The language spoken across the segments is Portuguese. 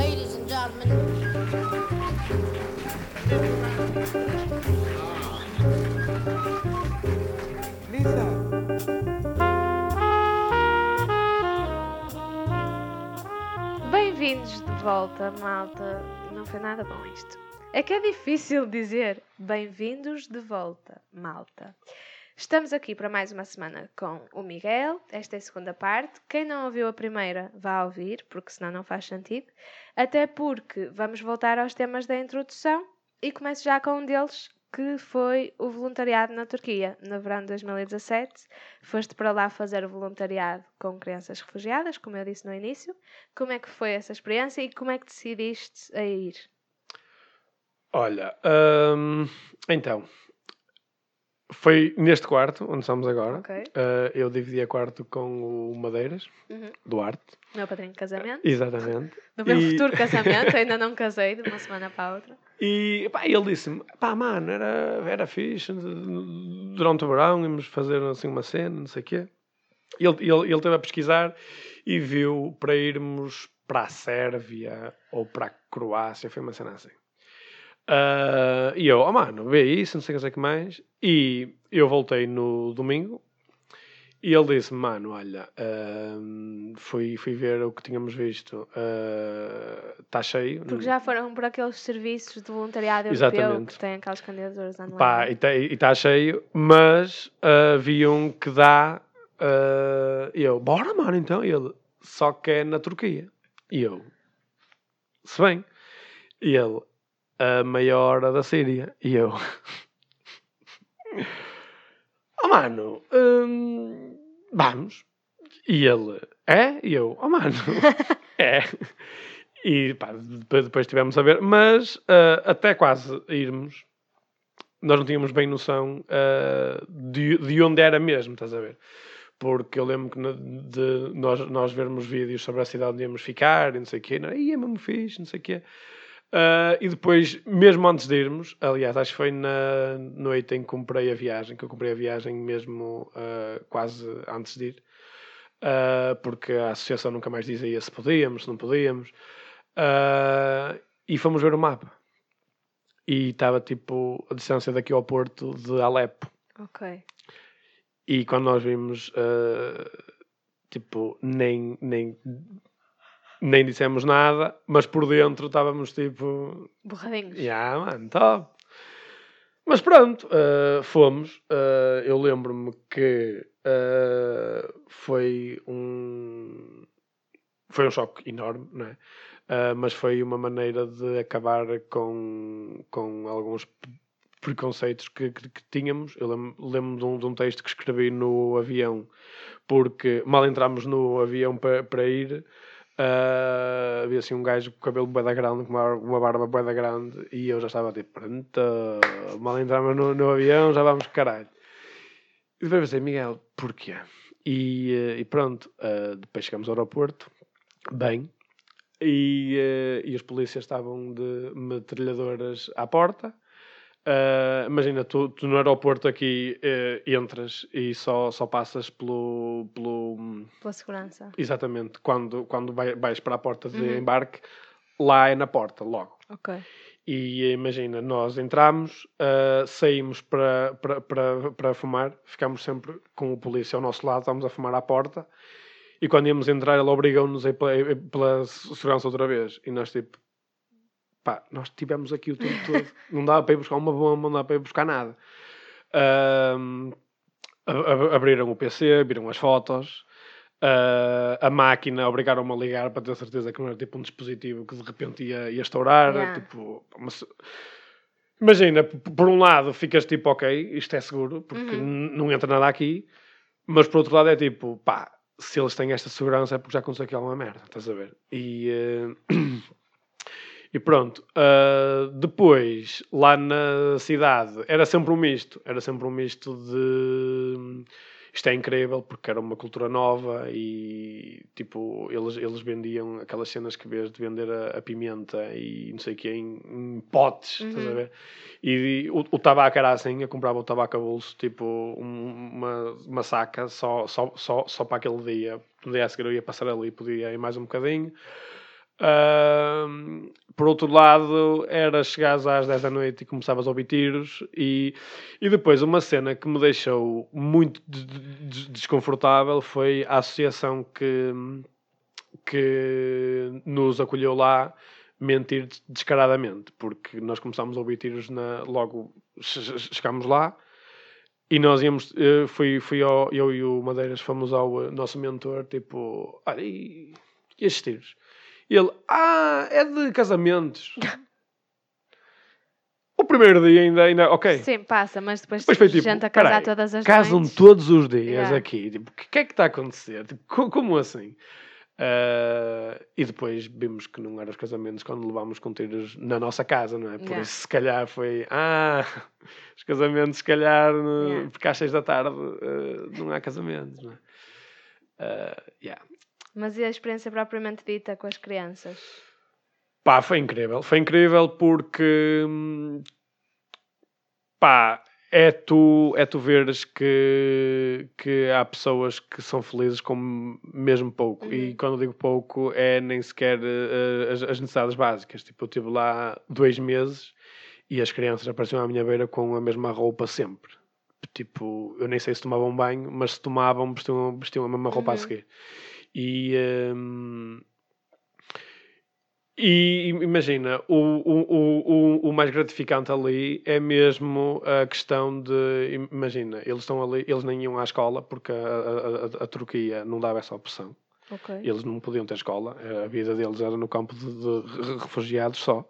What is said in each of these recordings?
Ladies and gentlemen. Lisa. Bem-vindos de volta, malta. Não foi nada bom isto. É que é difícil dizer bem-vindos de volta, malta. Estamos aqui para mais uma semana com o Miguel. Esta é a segunda parte. Quem não ouviu a primeira, vá ouvir, porque senão não faz sentido. Até porque vamos voltar aos temas da introdução e começo já com um deles, que foi o voluntariado na Turquia, no verão de 2017. Foste para lá fazer voluntariado com crianças refugiadas, como eu disse no início. Como é que foi essa experiência e como é que decidiste a ir? Olha, hum, então, foi neste quarto onde estamos agora. Ok. Uh, eu dividi a quarto com o Madeiras, Uhum. Duarte. Meu padrinho de casamento. Exatamente. Do meu E- futuro casamento, ainda não casei de uma semana para a outra. E pá, ele disse-me: pá, mano, era, era fixe. Durante o verão íamos fazer assim uma cena, não sei o quê. Ele, ele, ele esteve a pesquisar e viu para irmos para a Sérvia ou para a Croácia, foi uma cena assim. Ah, e eu, oh mano, vê isso, não sei o que, mais. E eu voltei no domingo e ele disse: Mano, olha, ahm, fui, fui ver o que tínhamos visto, está cheio. Porque já foram por aqueles serviços de voluntariado europeu Exatamente. que têm aquelas candidaturas online. Pá, e está cheio, mas ah, vi um que dá. ah, e eu, bora, mano, então. E ele, só que é na Turquia. E eu, se bem. E ele, a maior da Síria. E eu, oh, mano, hum, vamos. E ele, é? E eu, oh, mano, é. E pá, depois, tivemos a ver, mas ah, até quase irmos, nós não tínhamos bem noção ah, de, de onde era mesmo, estás a ver? Porque eu lembro que na- de nós, nós vermos vídeos sobre a cidade onde íamos ficar e não sei o quê, não, ia mesmo fixe, não sei o quê. Ah, e depois, mesmo antes de irmos, aliás, acho que foi na noite em que comprei a viagem, que eu comprei a viagem mesmo ah, quase antes de ir, ah, porque a associação nunca mais dizia se podíamos, se não podíamos. E fomos ver o mapa. E estava tipo a distância daqui ao porto de Alepo. Ok. E quando nós vimos, tipo, nem, nem, nem dissemos nada, mas por dentro estávamos tipo, Borradinhos. yeah, mano, top. Mas pronto, ah, fomos. Ah, eu lembro-me que ah, foi um foi um choque enorme, não é? Mas foi uma maneira de acabar com, com alguns preconceitos que, que, que tínhamos. Eu lem- lembro de um, de um texto que escrevi no avião, porque mal entramos no avião para para ir, ah, havia assim um gajo com cabelo bué da grande, com uma, barba bué da grande, e eu já estava tipo, pronto, mal entramos no, no avião, já vamos caralho. E depois pensei, Miguel, porquê? E, e pronto, ah, depois chegamos ao aeroporto, bem, e, eh, e os polícias estavam de metralhadoras à porta. Ah, imagina, tu, tu no aeroporto aqui eh, entras e só, só passas pelo, pelo. Pela segurança. Exatamente, quando, quando vai- vais para a porta de Uhum. embarque, lá é na porta, logo. Ok. E imagina, nós entramos, ah, saímos para, para, para, para fumar, ficámos sempre com o polícia ao nosso lado, estamos a fumar à porta, e quando íamos entrar, ele obrigou-nos a ir pela, pela segurança outra vez. E nós, tipo, pá, nós estivemos aqui o tempo todo, não dava para ir buscar uma bomba, não dava para ir buscar nada. A- abriram o PC, viram as fotos. ah, a máquina obrigaram-me a ligar para ter certeza que não era tipo um dispositivo que de repente ia, ia estourar. Yeah. Tipo, mas- imagina, por um lado ficas tipo, ok, isto é seguro, porque Uhum. não entra nada aqui, mas por outro lado é tipo, pá, se eles têm esta segurança é porque já aconteceu aqui alguma merda, estás a ver? E, eh, e pronto, ah, depois lá na cidade era sempre um misto, era sempre um misto de isto é incrível porque era uma cultura nova e tipo eles, eles vendiam aquelas cenas que vês de vender a, a pimenta e não sei o que em, em potes, estás a Uhum. ver? E, o, o tabaco era assim, eu comprava o tabaco a bolso, tipo um- uma, uma saca só, só, só, só para aquele dia. No dia a seguir eu ia passar ali, podia ir mais um bocadinho. Por outro lado, era chegares às 10 da noite e começavas a ouvir tiros. E, e depois, uma cena que me deixou muito de- de- de- desconfortável foi a associação que, que nos acolheu lá mentir des- descaradamente, porque nós começámos a ouvir tiros na, logo che- che- chegámos lá e nós íamos, eh, fui, fui ao, eu e o Madeiras fomos ao eh, nosso mentor, tipo, olha, e estes tiros? E ele, ah, é de casamentos. o primeiro dia ainda, ainda ok. Sim, passa, mas depois, Depois foi tipo, gente a casar peraí, todas as Casam noites. todos os dias Yeah. aqui. Tipo, o que é que está a acontecer? Tipo, co- como assim? Ah, e depois vimos que não eram os casamentos quando levámos com tiros na nossa casa, não é? Por Yeah. isso, se calhar, foi. Ah, os casamentos, se calhar, no- Yeah. porque às seis da tarde ah, não há casamentos, não é? Ah, yeah. Mas e a experiência propriamente dita com as crianças? Pá, foi incrível. Foi incrível porque hum, pá, é tu, é tu veres que, que há pessoas que são felizes com mesmo pouco. E Uhum. quando eu digo pouco, é nem sequer eh, as, as necessidades básicas. Tipo, eu estive lá dois meses e as crianças apareciam à minha beira com a mesma roupa sempre. Tipo, eu nem sei se tomavam banho, mas se tomavam, vestiam, vestiam a mesma roupa a Uhum. seguir. E, hum, e imagina, o, o, o, o, mais gratificante ali é mesmo a questão de. Imagina, eles estão ali, eles nem iam à escola porque a, a, a, a Turquia não dava essa opção. Ok. Eles não podiam ter escola, a vida deles era no campo de, de re- refugiados só.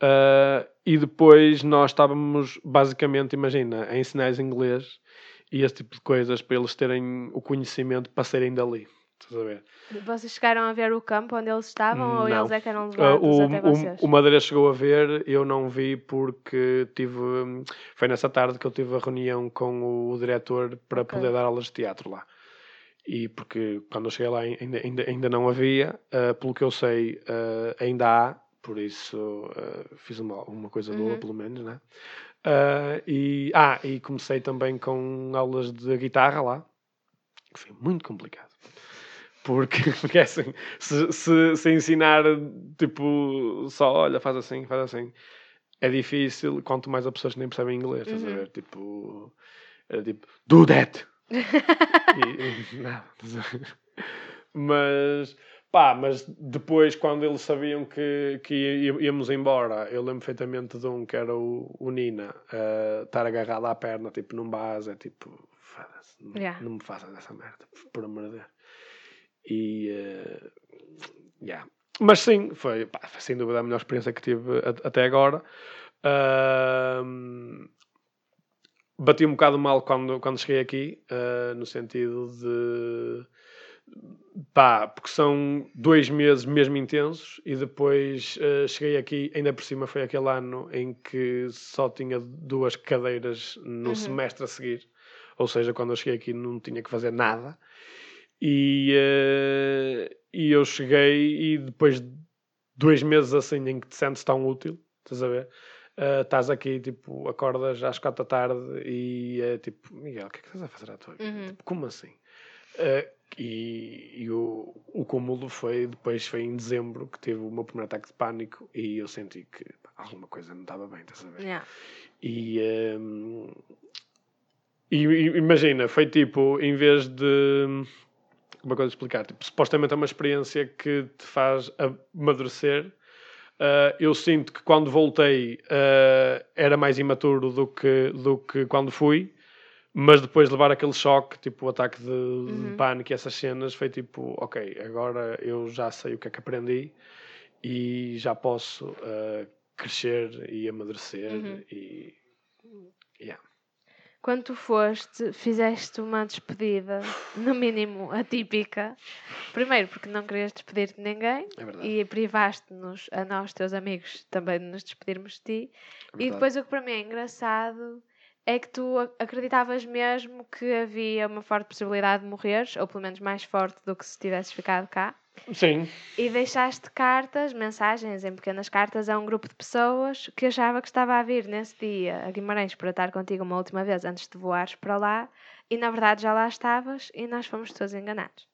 Ah, e depois nós estávamos, basicamente, imagina, a ensinar-lhes inglês e esse tipo de coisas para eles terem o conhecimento para serem dali. Estás a ver? Vocês chegaram a ver o campo onde eles estavam ou Não. eles é que eram Ah, levados o, até o, vocês? o Madeira chegou a ver, eu não vi porque tive. Foi nessa tarde que eu tive a reunião com o diretor para Ok. poder dar aulas de teatro lá. E porque quando eu cheguei lá ainda, ainda, ainda não havia, ah, pelo que eu sei, ah, ainda há, por isso fiz uma, uma coisa boa, Uhum. pelo menos, né? E, ah, e comecei também com aulas de guitarra lá, que foi muito complicado. Porque, porque é assim, se, se, se ensinar, tipo, só olha, faz assim, faz assim, é difícil, quanto mais a pessoas que nem percebem inglês, estás a Uhum. ver? Tipo, era tipo, do that! e, e nada? Mas, pá, mas depois, quando eles sabiam que, que íamos embora, eu lembro perfeitamente de um que era o, o Nina, eh, estar agarrado à perna, tipo, num base, é tipo, foda-se, não, Yeah. não me faças essa merda, por amor de Deus. E, eh, yeah. Mas sim, foi, pá, foi sem dúvida a melhor experiência que tive a- até agora. Ahm, bati um bocado mal quando, quando cheguei aqui, ah, no sentido de pá, porque são dois meses mesmo intensos e depois ah, cheguei aqui, ainda por cima foi aquele ano em que só tinha duas cadeiras no Uhum. semestre a seguir, ou seja, quando eu cheguei aqui não tinha que fazer nada. E, eh, e eu cheguei e depois de dois meses assim em que te sentes tão útil, estás a ver? Ah, estás aqui, tipo, acordas às quatro da tarde e é tipo, Miguel, o que é que estás a fazer à tua vida? Uhum. Tipo, como assim? Ah, e e o, o cúmulo foi, depois foi em dezembro que tive o meu primeiro ataque de pânico e eu senti que pá, alguma coisa não estava bem, estás a ver? Yeah. E, ehm, e, e imagina, foi tipo, em vez de. Que eu vou explicar? Tipo, supostamente é uma experiência que te faz amadurecer. Ah, eu sinto que quando voltei ah, era mais imaturo do que, do que quando fui, mas depois de levar aquele choque, tipo o ataque de, de Uhum. pânico e essas cenas, foi tipo, ok, agora eu já sei o que é que aprendi e já posso ah, crescer e amadurecer Uhum. e yeah. Quando tu foste, fizeste uma despedida, no mínimo atípica. Primeiro, porque não querias despedir de ninguém é e privaste-nos, a nós, teus amigos, também de nos despedirmos de ti. é E depois o que para mim é engraçado é que tu acreditavas mesmo que havia uma forte possibilidade de morreres, ou pelo menos mais forte do que se tivesses ficado cá. Sim, E deixaste cartas, mensagens em pequenas cartas a um grupo de pessoas que achava que estava a vir nesse dia a Guimarães para estar contigo uma última vez antes de voares para lá e na verdade já lá estavas e nós fomos todos enganados.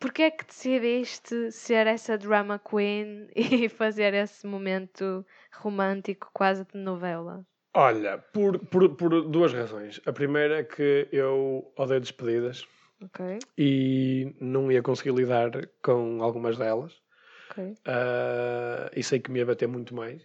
Porquê é que decidiste ser essa drama queen e fazer esse momento romântico quase de novela? Olha, por, por, por duas razões. A primeira é que eu odeio despedidas Ok, e não ia conseguir lidar com algumas delas. ok. Ah, e sei que me ia bater muito mais.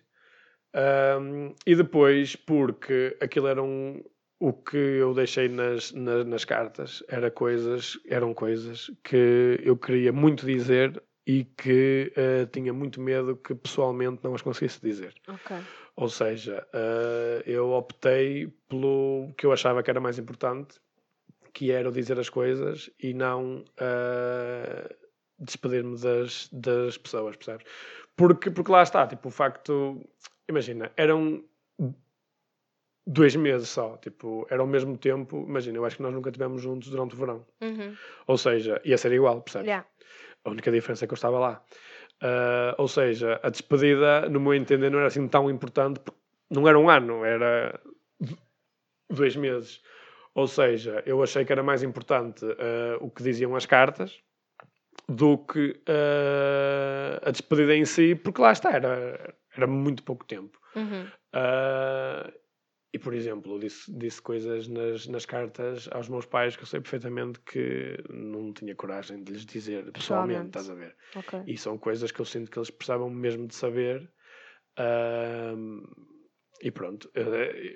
E depois, porque aquilo era um, o que eu deixei nas, na- nas cartas era coisas, eram coisas que eu queria muito dizer e que ah, tinha muito medo que pessoalmente não as conseguisse dizer. Ok. Ou seja, ah, eu optei pelo que eu achava que era mais importante, que era o dizer as coisas e não ah, despedir-me das, das pessoas, percebes? Porque, porque lá está, tipo, o facto. Imagina, eram dois meses só, tipo, era ao mesmo tempo. Imagina, eu acho que nós nunca estivemos juntos durante o verão. Uhum. Ou seja, ia ser igual, percebes? Yeah. A única diferença é que eu estava lá. Ah, ou seja, a despedida, no meu entender, não era assim tão importante, porque não era um ano, era dois meses. Ou seja, eu achei que era mais importante ah, o que diziam as cartas do que ah, a despedida em si, porque lá está, era, era muito pouco tempo. Uhum. Ah, e, por exemplo, disse, disse coisas nas, nas cartas aos meus pais que eu sei perfeitamente que não tinha coragem de lhes dizer pessoalmente, estás a ver? Ok. E são coisas que eu sinto que eles precisavam mesmo de saber. Ahm, e pronto. Eh,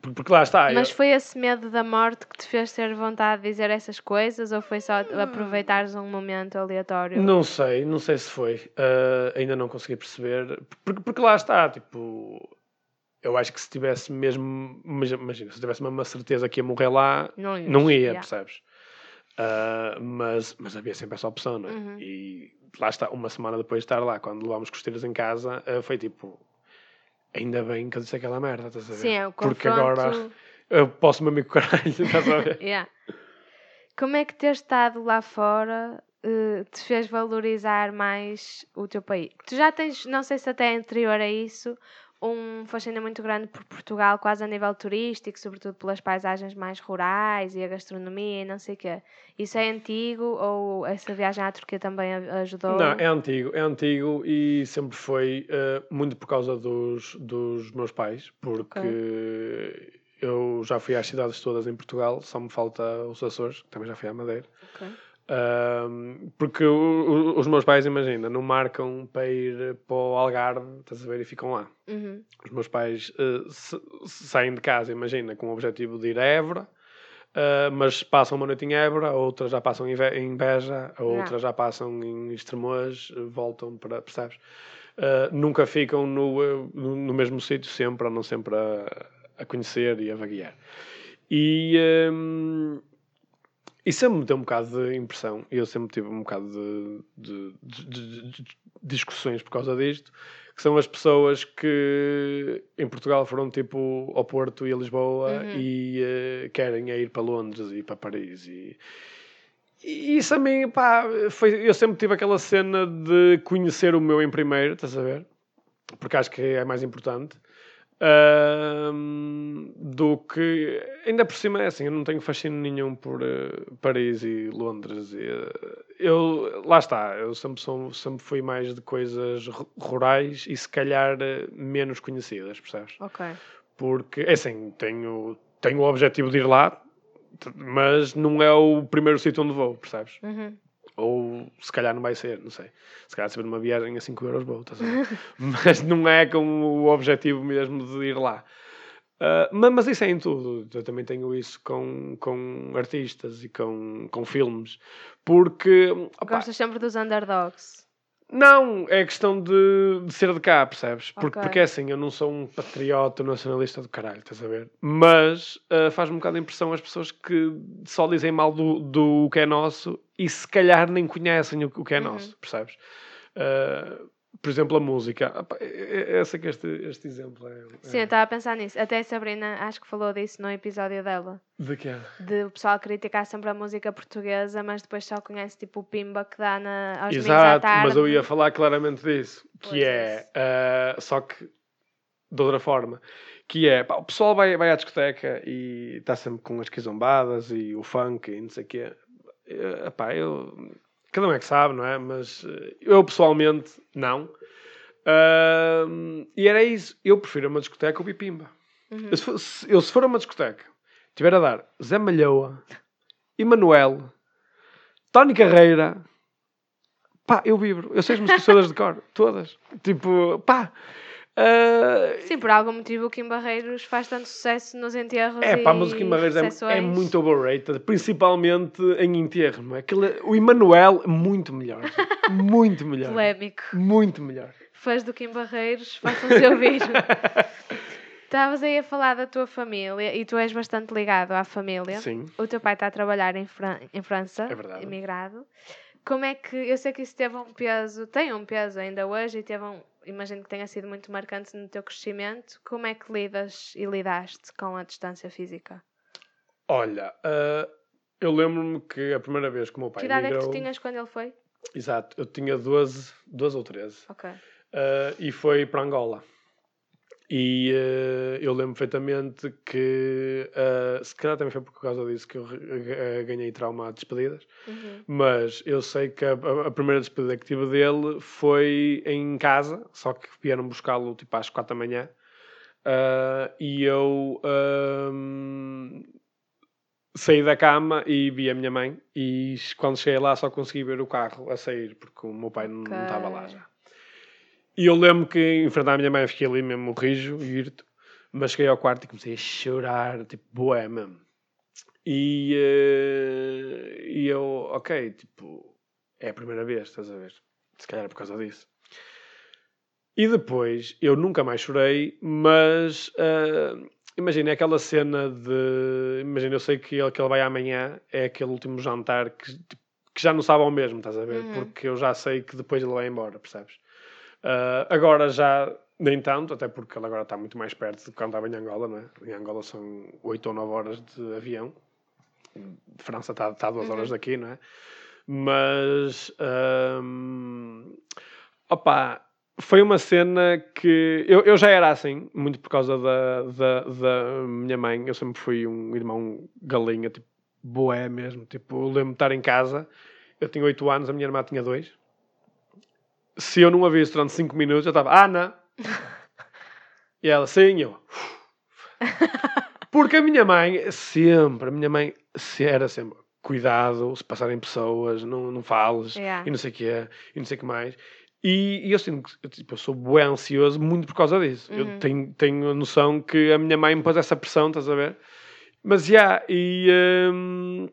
por- Porque lá está. Mas eu- foi esse medo da morte que te fez ter vontade de dizer essas coisas ou foi só aproveitares um momento aleatório? Não sei, não sei se foi. Ah, ainda não consegui perceber. Porque, porque lá está, tipo. Eu acho que se tivesse mesmo. mas Imagina, se tivesse mesmo uma certeza que ia morrer lá, Não, ias, não ia, yeah. percebes? Ah, mas, mas havia sempre essa opção, não é? Uhum. E lá está, uma semana depois de estar lá, quando levámos costeiras em casa, ah, foi tipo. Ainda bem que eu disse aquela merda, estás a ver? Sim, é o Porque confronto. agora eu posso-me amigo caralho, estás a ver? Yeah. Como é que ter estado lá fora eh, te fez valorizar mais o teu país? Tu já tens, não sei se até é anterior a isso, um fascínio muito grande por Portugal, quase a nível turístico, sobretudo pelas paisagens mais rurais e a gastronomia e não sei o quê. Isso é antigo ou essa viagem à Turquia também ajudou? Não, é antigo, é antigo e sempre foi eh, muito por causa dos, dos meus pais, porque eu já fui às cidades todas em Portugal, só me falta os Açores, que também já fui à Madeira. Ok. Ahm, porque o- o- os meus pais, imagina, não marcam para ir para o Algarve, estás a ver, e ficam lá. Uhum. Os meus pais sa- saem de casa, imagina, com o objetivo de ir a Évora, eh, mas passam uma noite em Évora, outras já passam em, em Beja, outras já passam em Estremoz, eh, voltam para, percebes? Eh, nunca ficam no, no, mesmo sítio sempre, andam sempre a, a conhecer e a vaguear. E, ehm, e sempre me deu um bocado de impressão, e eu sempre tive um bocado de, de- de- de- discussões por causa disto, que são as pessoas que em Portugal foram tipo ao Porto e a Lisboa Uhum. e eh, querem é ir para Londres e para Paris e, e isso a mim, pá, foi, eu sempre tive aquela cena de conhecer o meu em primeiro, estás a ver? Porque acho que é mais importante. Do que ainda por cima é assim, eu não tenho fascínio nenhum por eh, Paris e Londres. E, eh, eu lá está, eu sempre, sou, sempre fui mais de coisas ru- rurais e se calhar eh, menos conhecidas, percebes? Ok. Porque é assim, tenho, tenho o objetivo de ir lá, mas não é o primeiro sítio onde vou, percebes? Uhum. Ou se calhar não vai ser, não sei. Se calhar saber numa viagem a 5 euros vou, estás a ver? mas não é com o objetivo mesmo de ir lá. Ma- mas, isso é em tudo. Eu também tenho isso com, com artistas e com, com filmes. Porque. opá, Gostas sempre dos underdogs. não, é questão de, de ser de cá, percebes? Porque, Ok. porque é assim, eu não sou um patriota nacionalista do caralho, estás a ver? Mas ah, faz-me um bocado a impressão as pessoas que só dizem mal do, do que é nosso e se calhar nem conhecem o, o que é Uhum. nosso, percebes? Ah, por exemplo, a música. Ah, pá, Eu eu sei que este, este exemplo é. Sim, eu é... estava a pensar nisso. Até a Sabrina acho que falou disso no episódio dela. De que é? De o pessoal criticar sempre a música portuguesa, mas depois só conhece tipo o pimba que dá na, aos domingos à Exato, tarde. mas eu ia falar claramente disso. Que é, isso. ah, só que de outra forma, que é, pá, o pessoal vai, vai à discoteca e está sempre com as quizombadas e o funk e não sei o quê. Eh, pá, eu, cada um é que sabe, não é? Mas eh, eu pessoalmente não. Ahm, e era isso. Eu prefiro uma discoteca ouvir pimba. Uhum. Eu, se for, se- eu, se for a uma discoteca, tiver a dar Zé Malhoa, Emanuel, Tony Carreira, pá, eu vibro. Eu sei as músicas todas de cor, todas. Tipo, pá. Ah, Sim, por algum motivo o Kim Barreiros faz tanto sucesso nos enterros É pá, mas o Kim Barreiros é, é muito overrated, principalmente em enterro. Não é? Aquele, o Emanuel, muito melhor. muito melhor. polémico. Muito melhor. Fãs do Kim Barreiros, façam-se ouvir. Estavas aí a falar da tua família e tu és bastante ligado à família. Sim. O teu pai está a trabalhar em, Fran- em França, É verdade. imigrado. Como é que. Eu sei que isso teve um peso, tem um peso ainda hoje e teve um. Imagino que tenha sido muito marcante no teu crescimento. Como é que lidas e lidaste com a distância física? Olha, ah, eu lembro-me que a primeira vez que o meu pai que idade é que migrou... tu tinhas quando ele foi? Exato, eu tinha 12, 12 ou 13. Ok. Ah, e foi para Angola. E ah, eu lembro perfeitamente que, ah, se calhar também foi por causa disso que eu ah, ganhei trauma de despedidas, Uhum. mas eu sei que a, a- a primeira despedida que tive dele foi em casa, só que vieram buscá-lo tipo às 4 da manhã. E eu ahm, saí da cama e vi a minha mãe. E quando cheguei lá só consegui ver o carro a sair, porque o meu pai não não estava lá já. E eu lembro que em frente à minha mãe fiquei ali mesmo rijo e irto, mas cheguei ao quarto e comecei a chorar, tipo, boé mesmo. E, eh, e eu, ok, tipo, é a primeira vez, estás a ver? Se calhar é por causa disso. E depois, eu nunca mais chorei, mas eh, imagina é aquela cena de. Imagina, eu sei que ele, que ele vai amanhã, é aquele último jantar que, que já não sabe ao mesmo, estás a ver? Uhum. Porque eu já sei que depois ele vai embora, percebes? Ah, agora já nem tanto, até porque ele agora está muito mais perto do que quando estava em Angola, não é? Em Angola são 8 ou 9 horas de avião. De França está, está a 2 Uhum. horas daqui, não é? Mas. ahm, opa, foi uma cena que. Eu, eu já era assim, muito por causa da, da, da minha mãe. Eu sempre fui um irmão galinha, tipo, boé mesmo. Tipo, eu lembro de estar em casa, eu tinha 8 anos, a minha irmã tinha 2 se eu não a visse durante 5 minutos, eu estava, Ana! e ela, sim, eu. Porque a minha mãe, sempre, a minha mãe era sempre, cuidado, se passarem pessoas, não, não fales, Yeah. e não sei o que é, e não sei o que mais. E, e eu sinto que eu, tipo, eu sou bué ansioso muito por causa disso. Uhum. Eu tenho, tenho a noção que a minha mãe me pôs essa pressão, estás a ver? Mas já, e, hum,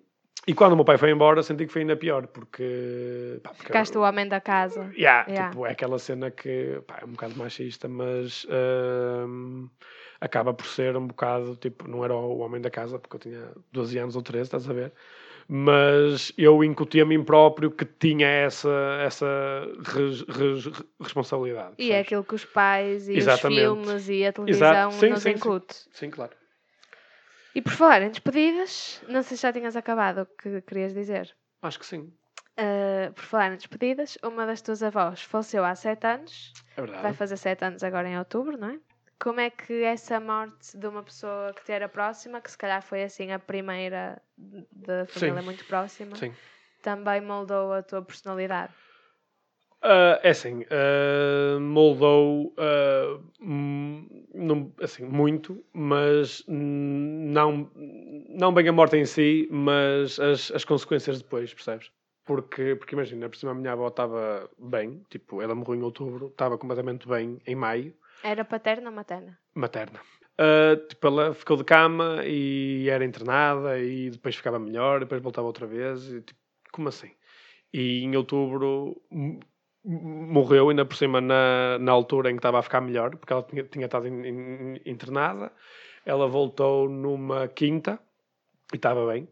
e quando o meu pai foi embora, senti que foi ainda pior, porque. pá, porque Ficaste o homem da casa. Yeah, Yeah. Tipo, é aquela cena que pá, é um bocado machista, mas hum, acaba por ser um bocado, tipo, não era o homem da casa, porque eu tinha 12 anos ou 13, estás a ver? Mas eu incuti a mim próprio que tinha essa, essa res- res- responsabilidade. E é percebes? aquilo que os pais e Exatamente. os filmes e a televisão. Sim, nos sim, sim. incute. Sim, claro. E por falar em despedidas, não sei se já tinhas acabado o que querias dizer. Acho que sim. Uh, por falar em despedidas, uma das tuas avós faleceu há sete anos, É verdade. vai fazer sete anos agora em outubro, não é? Como é que essa morte de uma pessoa que te era próxima, que se calhar foi assim a primeira da família Sim. muito próxima, Sim. também moldou a tua personalidade? Ah, é assim, ah, moldou ah, hum, não- assim, muito, mas não, não bem a morte em si, mas as, as consequências depois, percebes? Porque, porque imagina, por cima a minha avó estava bem, tipo, ela morreu em outubro, estava completamente bem em maio, Era paterna ou materna? materna. Tipo, ela ficou de cama e era internada e depois ficava melhor, depois voltava outra vez. E, tipo, como assim? E em outubro morreu, ainda por cima na, na altura em que estava a ficar melhor, porque ela tinha, tinha estado in- in- internada. Ela voltou numa quinta e estava bem,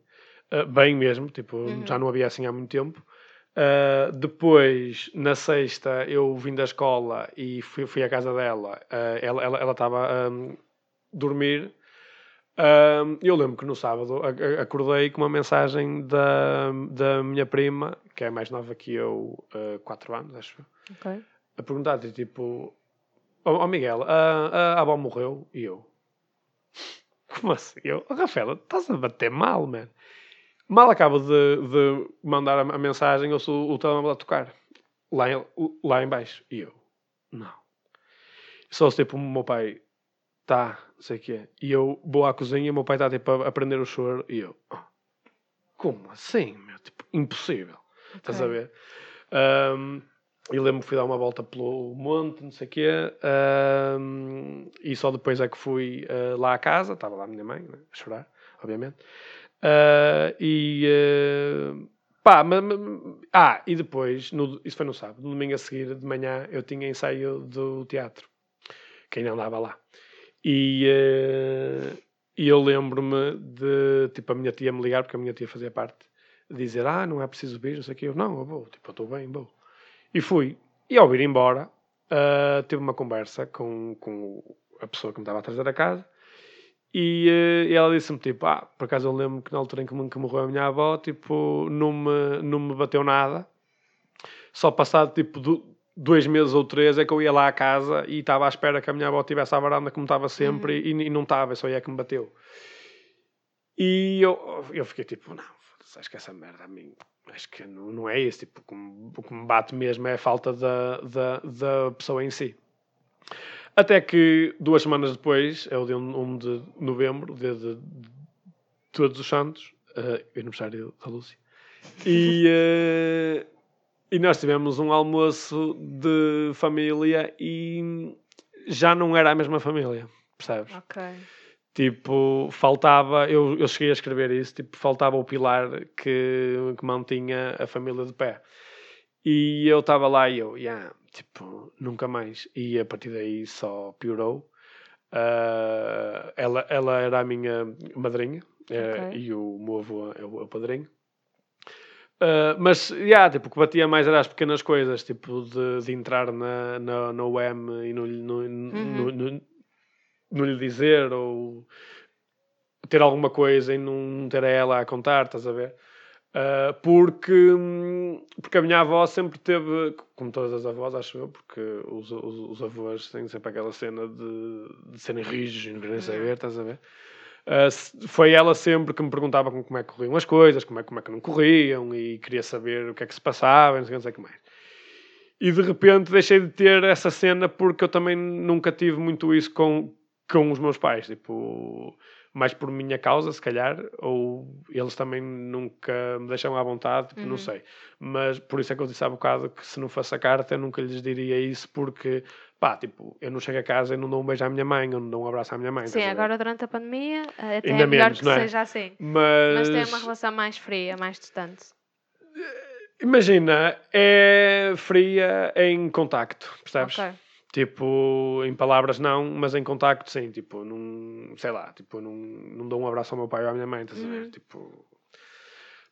Ah, bem mesmo, tipo, Uhum. já não havia assim há muito tempo. Uh, depois, na sexta, eu vim da escola e fui, fui à casa dela. Uh, ela estava ela, estava a um, dormir. Um, eu lembro que no sábado acordei com uma mensagem da, da minha prima, que é mais nova que eu, 4 anos, acho. Ok. A perguntar-te tipo: Ó oh, Miguel, a, a, avó morreu? E eu: Como assim? Eu, oh, Rafaela, estás a bater mal, man. Mal acabo de, de mandar a, a mensagem, eu sou o telemóvel a tocar. Lá em, lá em baixo. E eu, não. Só se tipo, o meu pai, tá, não sei o que é. E eu vou à cozinha e o meu pai está tipo a aprender o choro. E eu, "Ah, como assim, meu? Tipo, impossível. Estás a ver? Ahm, e lembro que fui dar uma volta pelo monte, não sei o quê. ahm, e só depois é que fui ah, lá à casa. Estava lá a minha mãe, né, a chorar, obviamente. Ah, e... ah, pá, ma- ma- ah, e depois, no, isso foi no sábado, no domingo a seguir, de manhã, eu tinha ensaio do teatro. Que ainda andava lá. E, e eu lembro-me de, tipo, a minha tia me ligar, porque a minha tia fazia parte, dizer, ah, não é preciso vir, não sei o quê. Eu, não, eu vou, tipo, eu estou bem, vou. E fui. E ao vir embora, ah, tive uma conversa com, com a pessoa que me estava a trazer a casa, e, eh, e ela disse-me, tipo, ah, por acaso eu lembro que na altura em que, que morreu a minha avó, tipo, não me, não me bateu nada. Só passado, tipo, do- dois meses ou três é que eu ia lá à casa e estava à espera que a minha avó estivesse à varanda como estava sempre e, e não estava, só ia que me bateu. E eu, eu fiquei tipo, não, acho que essa merda a mim, acho que não, não é isso. Tipo, o que me- bate mesmo é a falta da, da, da pessoa em si. Até que duas semanas depois, é o dia 1 de novembro, dia de, Todos os Santos, uh, aniversário da Lúcia, e, eh, e nós tivemos um almoço de família e já não era a mesma família, percebes? Ok. Tipo, faltava, eu, eu cheguei a escrever isso, tipo, faltava o pilar que, que mantinha a família de pé. E eu estava lá e eu, yeah, tipo, nunca mais. E a partir daí só piorou. Ah, ela, ela era a minha madrinha eh, Ok. e o meu avô é o, é o padrinho. Ah, mas, yeah, tipo, o que batia mais era as pequenas coisas, tipo, de, de entrar na, na, na UEM e não, lhe- não, não, não, não lhe dizer ou ter alguma coisa e não ter a ela a contar, estás a ver? Ah, porque, hum, porque a minha avó sempre teve, como todas as avós, acho eu, porque os, os, os avós têm sempre aquela cena de, de serem rijos e não querem saber, estás a ver? Se- foi ela sempre que me perguntava como, é que corriam as coisas, como é, como é que não corriam e queria saber o que é que se passava, e não sei, não sei o que mais. E de repente deixei de ter essa cena porque eu também nunca tive muito isso com, com os meus pais, tipo, mais por minha causa, se calhar, ou eles também nunca me deixam à vontade, tipo, Uhum. não sei. Mas por isso é que eu disse há bocado que se não fosse a carta eu nunca lhes diria isso porque, pá, tipo, eu não chego a casa e não dou um beijo à minha mãe, eu não dou um abraço à minha mãe. Sim, agora durante a pandemia eh, até Ainda é melhor menos, que é? seja assim. Mas, Mas tem uma relação mais fria, mais distante. imagina, é fria em contacto, percebes? Ok. Tipo, em palavras não, mas em contacto sim. Tipo, não, sei lá, tipo, não, não dou um abraço ao meu pai ou à minha mãe, estás a ver? Uhum. Tipo,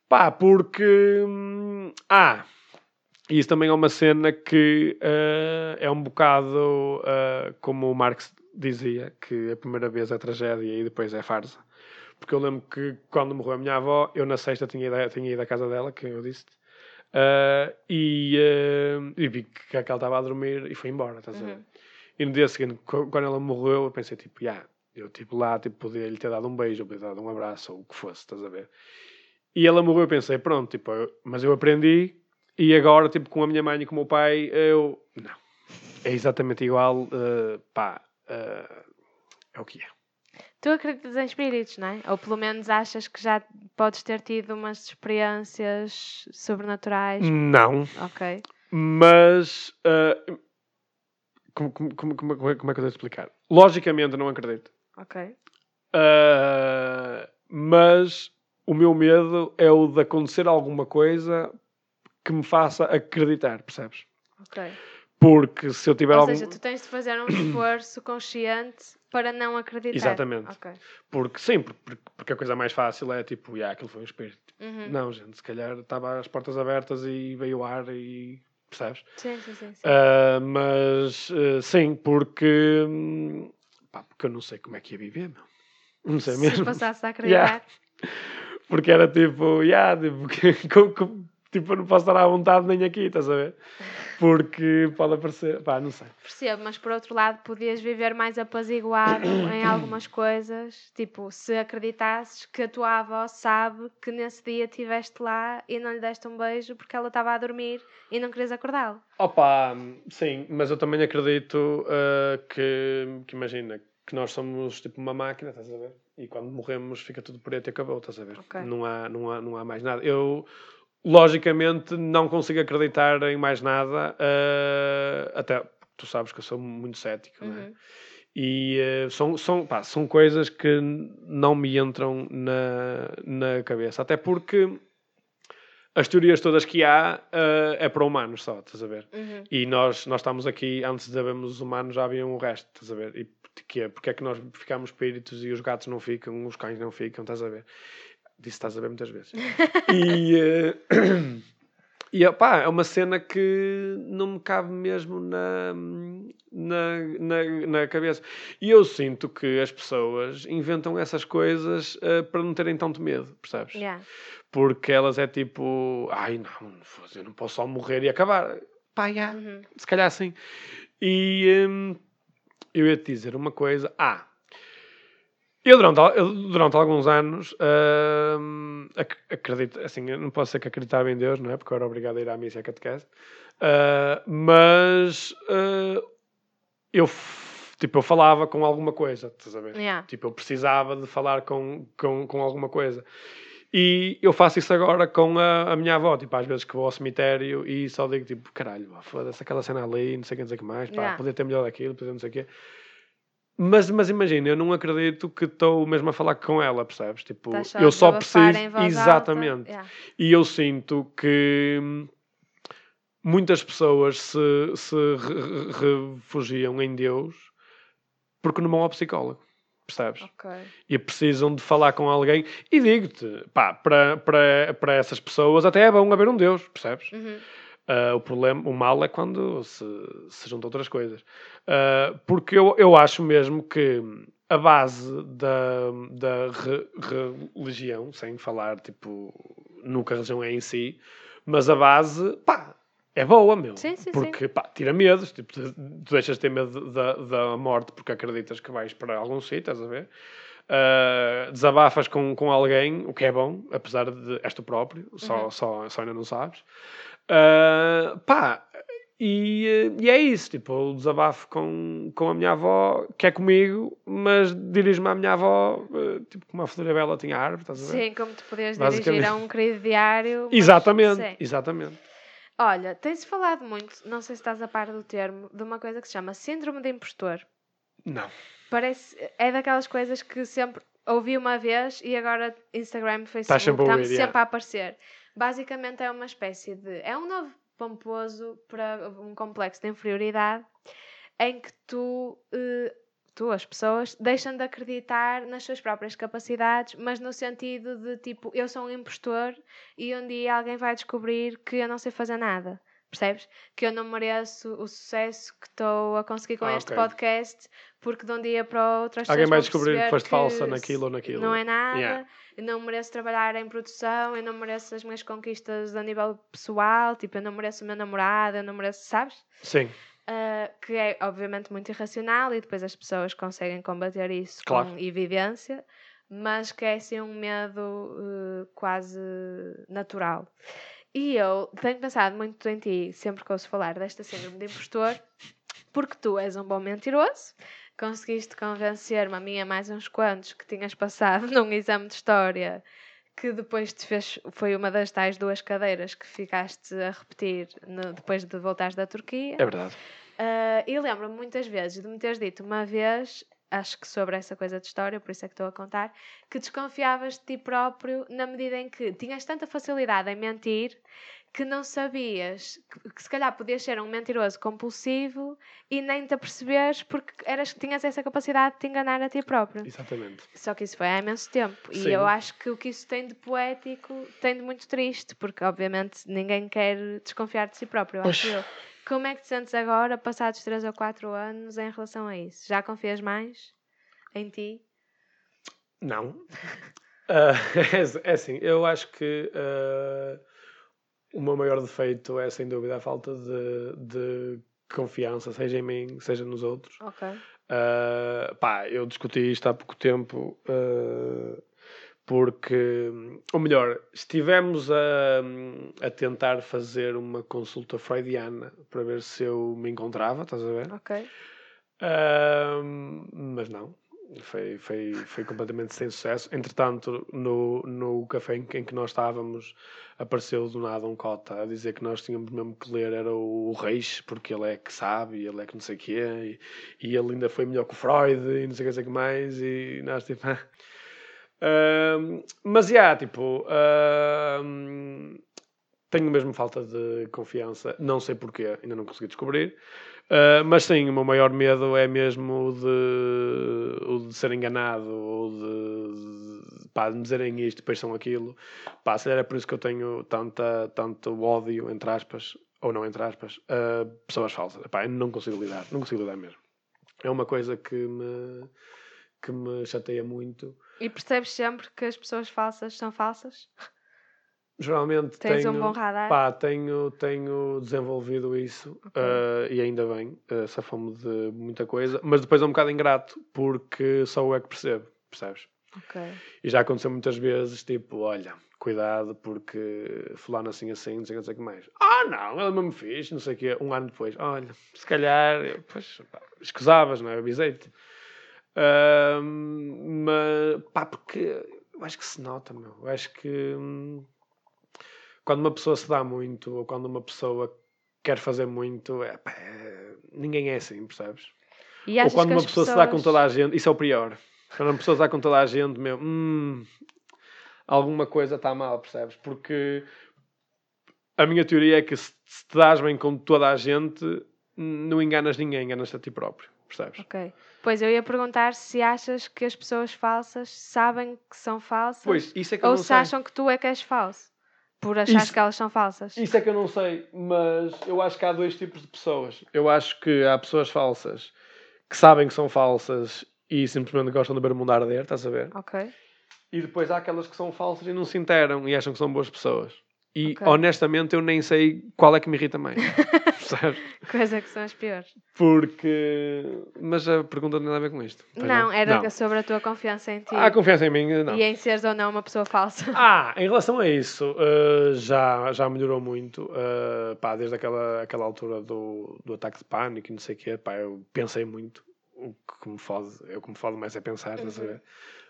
pá, porque, hum, ah, e isso também é uma cena que eh, é um bocado eh, como o Marx dizia, que a primeira vez é tragédia e depois é farsa. Porque eu lembro que quando morreu a minha avó, eu na sexta tinha ido, tinha ido à casa dela, que eu disse Uh, e, uh, e vi que, que ela estava a dormir e foi embora, estás a ver? Uhum. E no dia seguinte, qu- quando ela morreu, eu pensei, tipo, yeah, eu tipo lá, tipo, podia lhe ter dado um beijo, podia ter dado um abraço, ou o que fosse, estás a ver? E ela morreu, eu pensei, pronto, tipo, eu- mas eu aprendi, e agora, tipo, com a minha mãe e com o meu pai, eu, não, é exatamente igual, uh, pá, uh, é o que é. Tu acreditas em espíritos, não é? Ou pelo menos achas que já podes ter tido umas experiências sobrenaturais? Não, Ok. mas, uh, como, como, como, é como é que eu devo explicar? Logicamente, não acredito. Ok. Uh, mas o meu medo é o de acontecer alguma coisa que me faça acreditar, percebes? Ok. Porque se eu tiver Ou algum. seja, tu tens de fazer um esforço consciente para não acreditar. Exatamente. Ok. Porque sim, porque, porque a coisa mais fácil é tipo, yeah, aquilo foi um espírito. Uhum. Não, gente, se calhar estava as portas abertas e veio ar e. percebes? Sim, sim, sim. sim. Uh, mas uh, sim, porque. pá, porque eu não sei como é que ia viver, meu. Não sei Se mesmo. passasse a acreditar. Yeah. Porque era tipo, yeah, tipo que- como- tipo, eu não posso estar à vontade nem aqui, estás a ver? Porque pode aparecer, pá, não sei. Percebo, mas por outro lado podias viver mais apaziguado em algumas coisas. Tipo, se acreditasses que a tua avó sabe que nesse dia estiveste lá e não lhe deste um beijo porque ela estava a dormir e não querias acordá-lo. Opa, sim, mas eu também acredito uh, que, que imagina, que nós somos tipo uma máquina, estás a ver? E quando morremos fica tudo preto e acabou, estás a ver? Ok. Não, há, não, há, não há mais nada. Eu, logicamente, não consigo acreditar em mais nada, uh, até tu sabes que eu sou muito cético, é? Uhum. E uh, são, são, pá, são coisas que não me entram na, na cabeça. Até porque as teorias todas que há uh, é para humanos só, estás a ver? Uhum. E nós, nós estamos aqui, antes de havermos os humanos, já haviam o resto, estás a ver? E que é? Porque é que nós ficamos espíritos e os gatos não ficam, os cães não ficam, estás a ver? Disse estás a ver muitas vezes. e, eh, e pá, é uma cena que não me cabe mesmo na, na, na, na cabeça. E eu sinto que as pessoas inventam essas coisas eh, para não terem tanto medo, percebes? Yeah. Porque elas é tipo, ai não, eu não posso só morrer e acabar. Pá, já, Uhum. se calhar sim. E hum, eu ia te dizer uma coisa. Ah, eu durante, eu durante alguns anos ac- acredito, assim, não posso ser que acreditava em Deus, não é? Porque eu era obrigado a ir à missa e à catequese. Ah, mas ah, eu, tipo, eu falava com alguma coisa, estás a ver? Yeah. Tipo, eu precisava de falar com, com, com alguma coisa. E eu faço isso agora com a, a minha avó, tipo, às vezes que vou ao cemitério e só digo, tipo, caralho, foda-se aquela cena ali, não sei o que, não sei o que mais, pá, Yeah. podia ter melhor daquilo, podia não sei o quê. Mas, mas imagina, eu não acredito que estou mesmo a falar com ela, percebes? Tipo, só eu só preciso. Exatamente. Yeah. E eu sinto que muitas pessoas se, se re- re- refugiam em Deus porque não vão ao psicólogo, percebes? Ok. e precisam de falar com alguém. E digo-te, pá, para, para, para essas pessoas até é bom haver um Deus, percebes? Uhum. Ah, o problema, o mal é quando se, se juntam outras coisas. Ah, porque eu, eu acho mesmo que a base da, da re- religião, sem falar, tipo, nunca a religião é em si, mas a base, pá, é boa, meu. Sim, sim, porque, pá, tira medos. Tipo, tu, tu deixas de ter medo da, da morte porque acreditas que vais para algum sítio, estás a ver? Ah, desabafas com, com alguém, o que é bom, apesar de és tu próprio, só, Uhum. só, só ainda não sabes. Ah, pá, e, e é isso, tipo, eu desabafo com, com a minha avó, que é comigo, mas dirijo-me à minha avó, eh, tipo, como a Flora Bela tinha árvore, estás a ver? Sim, como te podias dirigir a um querido diário. Exatamente, sim. exatamente. Olha, tem-se falado muito, não sei se estás a par do termo, de uma coisa que se chama Síndrome de Impostor. Não. Parece, é daquelas coisas que sempre ouvi uma vez e agora Instagram Facebook sempre a estão ouvir, sempre a aparecer. Basicamente é uma espécie de. É um novo pomposo para um complexo de inferioridade em que tu, eh, tu, as pessoas, deixam de acreditar nas suas próprias capacidades, mas no sentido de tipo, eu sou um impostor e um dia alguém vai descobrir que eu não sei fazer nada. Percebes? Que eu não mereço o sucesso que estou a conseguir com Ah, este ok. podcast, porque de um dia para o outro as Alguém vai descobrir que foste falsa naquilo ou naquilo. Não é nada, Yeah. Eu não mereço trabalhar em produção, eu não mereço as minhas conquistas a nível pessoal, tipo, eu não mereço o meu namorado, eu não mereço, sabes? Sim, Uh, que é obviamente muito irracional e depois as pessoas conseguem combater isso Claro. com evidência, mas que é assim um medo uh, quase natural. E eu tenho pensado muito em ti sempre que ouço falar desta síndrome de impostor, porque tu és um bom mentiroso, conseguiste convencer-me a mim e mais uns quantos que tinhas passado num exame de história que depois te fez, foi uma das tais duas cadeiras que ficaste a repetir no- depois de voltares da Turquia. é verdade. Ah, e lembro-me muitas vezes de me teres dito uma vez, acho que sobre essa coisa de história, por isso é que estou a contar, que desconfiavas de ti próprio na medida em que tinhas tanta facilidade em mentir que não sabias que, que se calhar podias ser um mentiroso compulsivo e nem te aperceberes porque eras, tinhas essa capacidade de te enganar a ti próprio. Exatamente. Só que isso foi há imenso tempo. Sim. E eu acho que o que isso tem de poético tem de muito triste, porque obviamente ninguém quer desconfiar de si próprio, eu acho eu. Como é que te sentes agora, passados 3 ou 4 anos, em relação a isso? Já confias mais em ti? Não. Ah, é, é assim, eu acho que ah, o meu maior defeito é sem dúvida a falta de, de confiança, seja em mim, seja nos outros. Ok. Uh, pá, eu discuti isto há pouco tempo. Uh, porque, ou melhor, estivemos a, a tentar fazer uma consulta freudiana para ver se eu me encontrava, estás a ver? Ok. Uh, mas não, foi, foi, foi completamente sem sucesso. Entretanto, no, no café em, em que nós estávamos, apareceu do nada um cota a dizer que nós tínhamos mesmo que ler era o, o Reis, porque ele é que sabe, ele é que não sei o quê, e, e ele ainda foi melhor que o Freud, e não sei o que, mais, e nós tipo... Uh, mas, já, yeah, tipo, uh, tenho mesmo falta de confiança, não sei porquê, ainda não consegui descobrir. Uh, mas sim, o meu maior medo é mesmo o de, o de ser enganado, ou de, pá, de me dizerem isto, depois são aquilo. Pá, se é por isso que eu tenho tanta, tanto ódio, entre aspas, ou não entre aspas, uh, pessoas falsas. Pá, não consigo lidar, não consigo lidar mesmo. É uma coisa que me, que me chateia muito. E percebes sempre que as pessoas falsas são falsas? Geralmente Tens tenho, um bom radar? Pá, tenho, tenho desenvolvido isso Ok. uh, e ainda bem, uh, safamo de muita coisa, mas depois é um bocado ingrato porque só eu é que percebo, percebes? Ok. E já aconteceu muitas vezes, tipo, olha, cuidado porque fulano assim assim, não sei o que, que mais. Ah, não, ele mesmo fiz, não sei o quê. Um ano depois, olha, se calhar, eu, pois, pá, escusavas, não é? Avisei-te. Ahm, mas, pá, porque eu acho que se nota, meu. Eu acho que hum, quando uma pessoa se dá muito ou quando uma pessoa quer fazer muito, é, pá, é- ninguém é assim, percebes? Ou quando uma pessoa se dá com pessoas- toda a gente, isso é o pior. Quando uma pessoa se dá com toda a gente, meu, hum, alguma coisa está mal, percebes? Porque a minha teoria é que se, se te dás bem com toda a gente, não enganas ninguém, enganas-te a ti próprio, percebes? Ok. Pois eu ia perguntar se achas que as pessoas falsas sabem que são falsas Pois, isso é que ou se sei. acham que tu é que és falso por achares Isso- que elas são falsas. Isso é que eu não sei, mas eu acho que há dois tipos de pessoas. Eu acho que há pessoas falsas que sabem que são falsas e simplesmente gostam de ver o mundo arder, estás a ver? Ok. E depois há aquelas que são falsas e não se interam e acham que são boas pessoas. E Ok. honestamente eu nem sei qual é que me irrita mais. Percebes? Coisa que são as piores. Porque. Mas a pergunta não tem nada a ver com isto. Não, era Não. sobre a tua confiança em ti Há confiança em mim? Não. e em seres ou não uma pessoa falsa. Ah, em relação a isso, uh, já, já melhorou muito. uh, pá, desde aquela, aquela altura do, do ataque de pânico e não sei o quê, pá, eu pensei muito. O que me fode, é o que me fode mais é pensar, estás a Uhum. ver?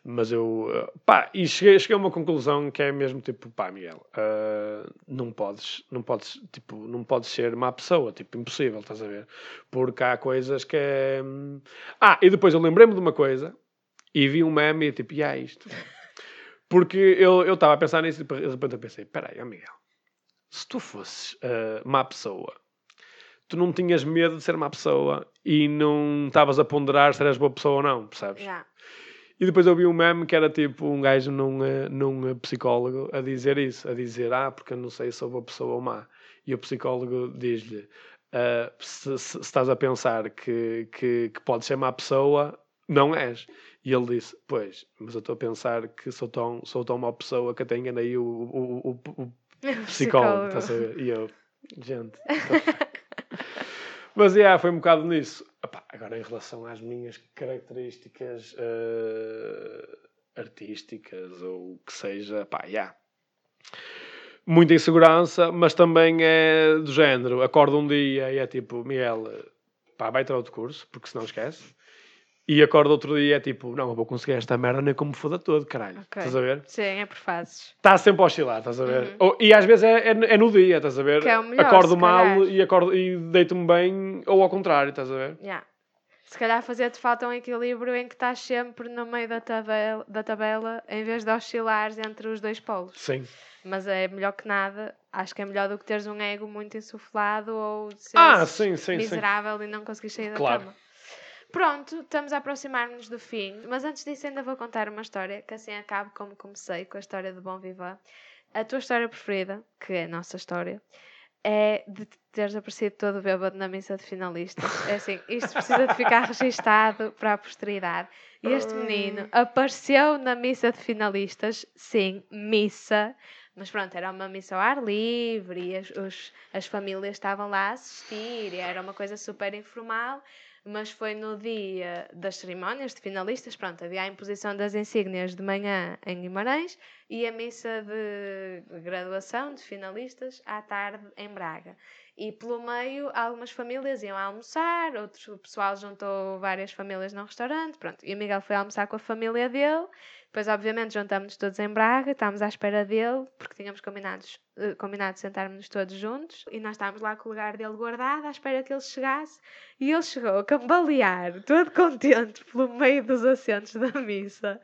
Mas eu, uh, pá, e cheguei, cheguei a uma conclusão que é mesmo tipo, pá, Miguel, uh, não podes, não podes, tipo, não podes ser má pessoa, tipo, impossível, estás a ver? Porque há coisas que é. hum, Ah, e depois eu lembrei-me de uma coisa e vi um meme e tipo, e há isto. Porque eu estava a pensar nisso e de repente eu pensei: peraí, ó Miguel, se tu fosses uh, má pessoa, tu não tinhas medo de ser má pessoa e não estavas a ponderar se eras boa pessoa ou não, percebes? Yeah. E depois eu vi um meme que era tipo um gajo num, eh, num eh, psicólogo a dizer isso, a dizer, ah, porque eu não sei se sou boa pessoa ou má. E o psicólogo diz-lhe, ah, se, se- se estás a pensar que, que, que podes ser má pessoa, não és. E ele disse, pois, mas eu estou a pensar que sou tão, sou tão má pessoa que até enganei o, o, o, o psicólogo, a ver? E eu, gente. Mas yeah, foi um bocado nisso. Epá, agora, em relação às minhas características eh, artísticas ou o que seja, pá, yeah. muita insegurança, mas também é do género. Acordo um dia e é tipo, Miguel, pá, vai ter outro curso, porque senão esquece. E acordo outro dia é tipo, não, eu vou conseguir esta merda nem como foda todo, caralho. Ok. Estás a ver? Sim, é por fases. Está sempre a oscilar, estás a ver? Uhum. Ou- e às vezes é, é, é no dia, estás a ver? Que é o melhor, acordo mal calhar. e, acordo, e deito-me bem, ou ao contrário, estás a ver? Yeah. Se calhar fazer-te falta um equilíbrio em que estás sempre no meio da tabela, da tabela em vez de oscilares entre os dois polos. Sim. Mas é melhor que nada. Acho que é melhor do que teres um ego muito insuflado ou seres Ah, sim, sim, sim. miserável e não conseguir sair da Claro. cama. Pronto, estamos a aproximar-nos do fim, mas antes disso ainda vou contar uma história que assim acaba como comecei com a história de Bom Viva. A tua história preferida, que é a nossa história, é de te teres aparecido todo bêbado na missa de finalistas. É assim, isto precisa de ficar registado para a posteridade. E este menino apareceu na missa de finalistas, sim, missa, Mas pronto, era uma missa ao ar livre e as, os- as famílias estavam lá a assistir era uma coisa super informal. Mas foi no dia das cerimónias de finalistas, pronto, havia a imposição das insígnias de manhã em Guimarães e a missa de graduação de finalistas à tarde em Braga. E pelo meio, algumas famílias iam almoçar, outros, o pessoal juntou várias famílias num restaurante, pronto. E o Miguel foi almoçar com a família dele. Depois, obviamente, juntámos-nos todos em Braga, estávamos à espera dele, porque tínhamos combinados, eh, combinado sentarmos todos juntos. E nós estávamos lá com o lugar dele guardado, à espera que ele chegasse. E ele chegou a cambalear, todo contente, pelo meio dos assentos da missa,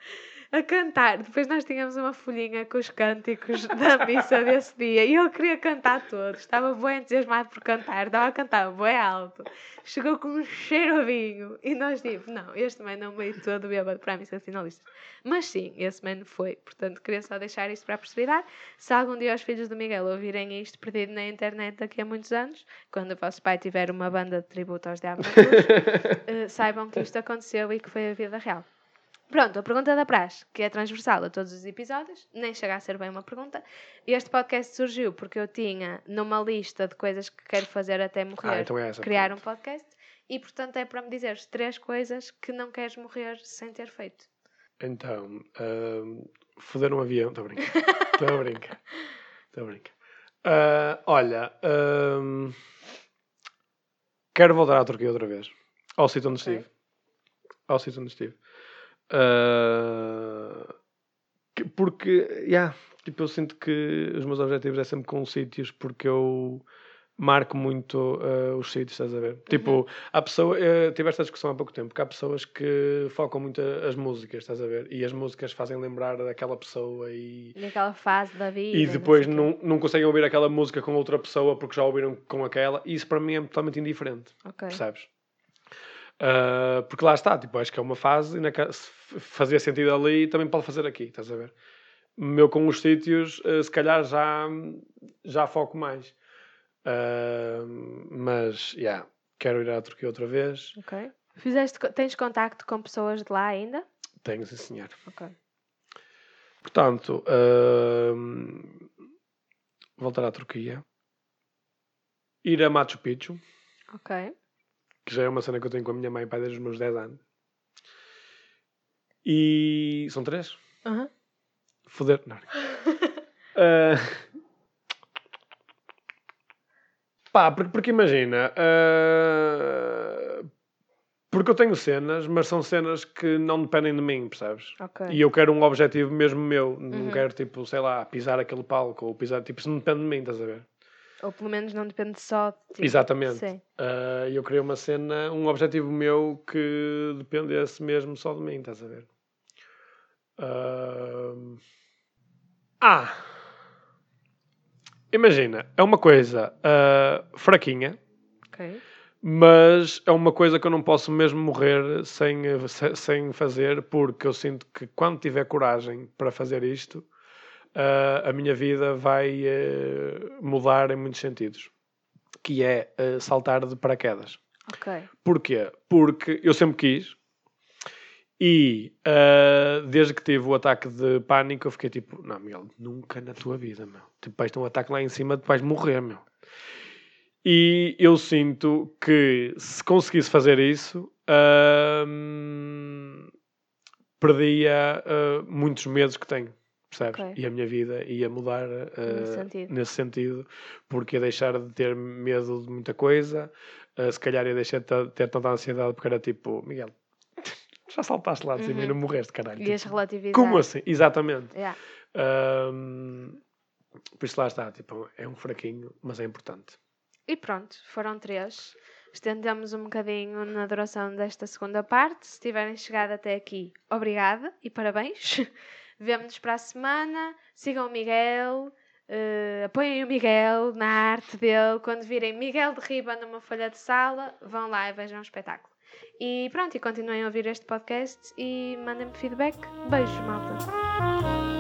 a cantar. Depois nós tínhamos uma folhinha com os cânticos da missa desse dia e ele queria cantar todos. Estava bem entusiasmado por cantar, estava a cantar bem alto. Chegou com um cheiro a vinho e nós tipo, não, este man não veio todo bêbado para a missa de finalistas. Mas sim, esse man foi. Portanto, queria só deixar isto para a posteridade. Se algum dia os filhos do Miguel ouvirem isto perdido na internet daqui a muitos anos, quando o vosso pai tiver uma banda de tributo aos Diabos eh, saibam que isto aconteceu e que foi a vida real. Pronto, a pergunta da praxe, que é transversal a todos os episódios, nem chega a ser bem uma pergunta. Este podcast surgiu porque eu tinha numa lista de coisas que quero fazer até morrer, Ah, então é essa. criar um podcast, e portanto é para me dizeres três coisas que não queres morrer sem ter feito. Então, ahm, foder um avião. Estou a brincar. Estou a brincar. Estou a brincar. Ah, olha, ahm, quero voltar à Turquia outra vez. Ao sítio onde Ok. estive. Ao sítio onde estive. Ah, que- porque, yeah, tipo, eu sinto que os meus objetivos é sempre com sítios porque eu marco muito ah, os sítios, estás a ver? Tipo, há pessoas, eh, tive esta discussão há pouco tempo, que há pessoas que focam muito as músicas, estás a ver? E as músicas fazem lembrar daquela pessoa e, Naquela fase da vida. e não depois sei o quê. não, não conseguem ouvir aquela música com outra pessoa porque já ouviram com aquela. E isso para mim é totalmente indiferente, Ok. percebes? Ah, porque lá está, tipo, acho que é uma fase e naquela- se fazia sentido ali também pode fazer aqui, estás a ver? Meu com os sítios, eh, se calhar já, já foco mais. Ah, mas, yeah, quero ir à Turquia outra vez. Ok. Fizeste, tens contacto com pessoas de lá ainda? Tenho, sim, senhor. Ok. Portanto, voltar à Turquia. Ir a Machu Picchu, Ok. Que já é uma cena que eu tenho com a minha mãe pai, desde os meus 10 anos. E. São três? Aham. Foder. Não. Ah, Pá, porque, porque imagina. ah, Porque eu tenho cenas, mas são cenas que não dependem de mim, percebes? Ok. E eu quero um objetivo mesmo meu. Não Uhum. quero, tipo, sei lá, pisar aquele palco ou pisar. Tipo, isso não depende de mim, estás a ver? Ou pelo menos não depende só de ti. Exatamente. Ah, eu queria uma cena, um objetivo meu que dependesse mesmo só de mim, estás a ver? Ah, ah! Imagina, é uma coisa ah, fraquinha, mas é uma coisa que eu não posso mesmo morrer sem, se- sem fazer, porque eu sinto que quando tiver coragem para fazer isto, ah, a minha vida vai eh, mudar em muitos sentidos. Que é eh, saltar de paraquedas. Ok. Porquê? Porque eu sempre quis e desde que tive o ataque de pânico eu fiquei tipo, não Miguel, nunca na tua vida, meu. Tipo, vais ter um ataque lá em cima, tu vais morrer, meu. E eu sinto que se conseguisse fazer isso, ahm, perdia ah, muitos medos que tenho, percebes? Ok. E a minha vida ia mudar Nesse sentido. nesse sentido, porque ia deixar de ter medo de muita coisa, ah, se calhar ia deixar de ter tanta ansiedade, porque era tipo, Miguel, já saltaste lá de cima e Uhum. não morreste, caralho. Ias Tipo, relativizar. como assim? Exatamente. Yeah. Ahm, por isso lá está, tipo, é um fraquinho, mas é importante. E pronto, foram três. Estendemos um bocadinho na duração desta segunda parte. Se tiverem chegado até aqui, obrigada e parabéns. Vemo-nos para a semana. Sigam o Miguel. eh, apoiem o Miguel na arte dele. Quando virem Miguel de Riba numa folha de sala, vão lá e vejam o espetáculo. E pronto, e continuem a ouvir este podcast e mandem-me feedback. Beijos, malta.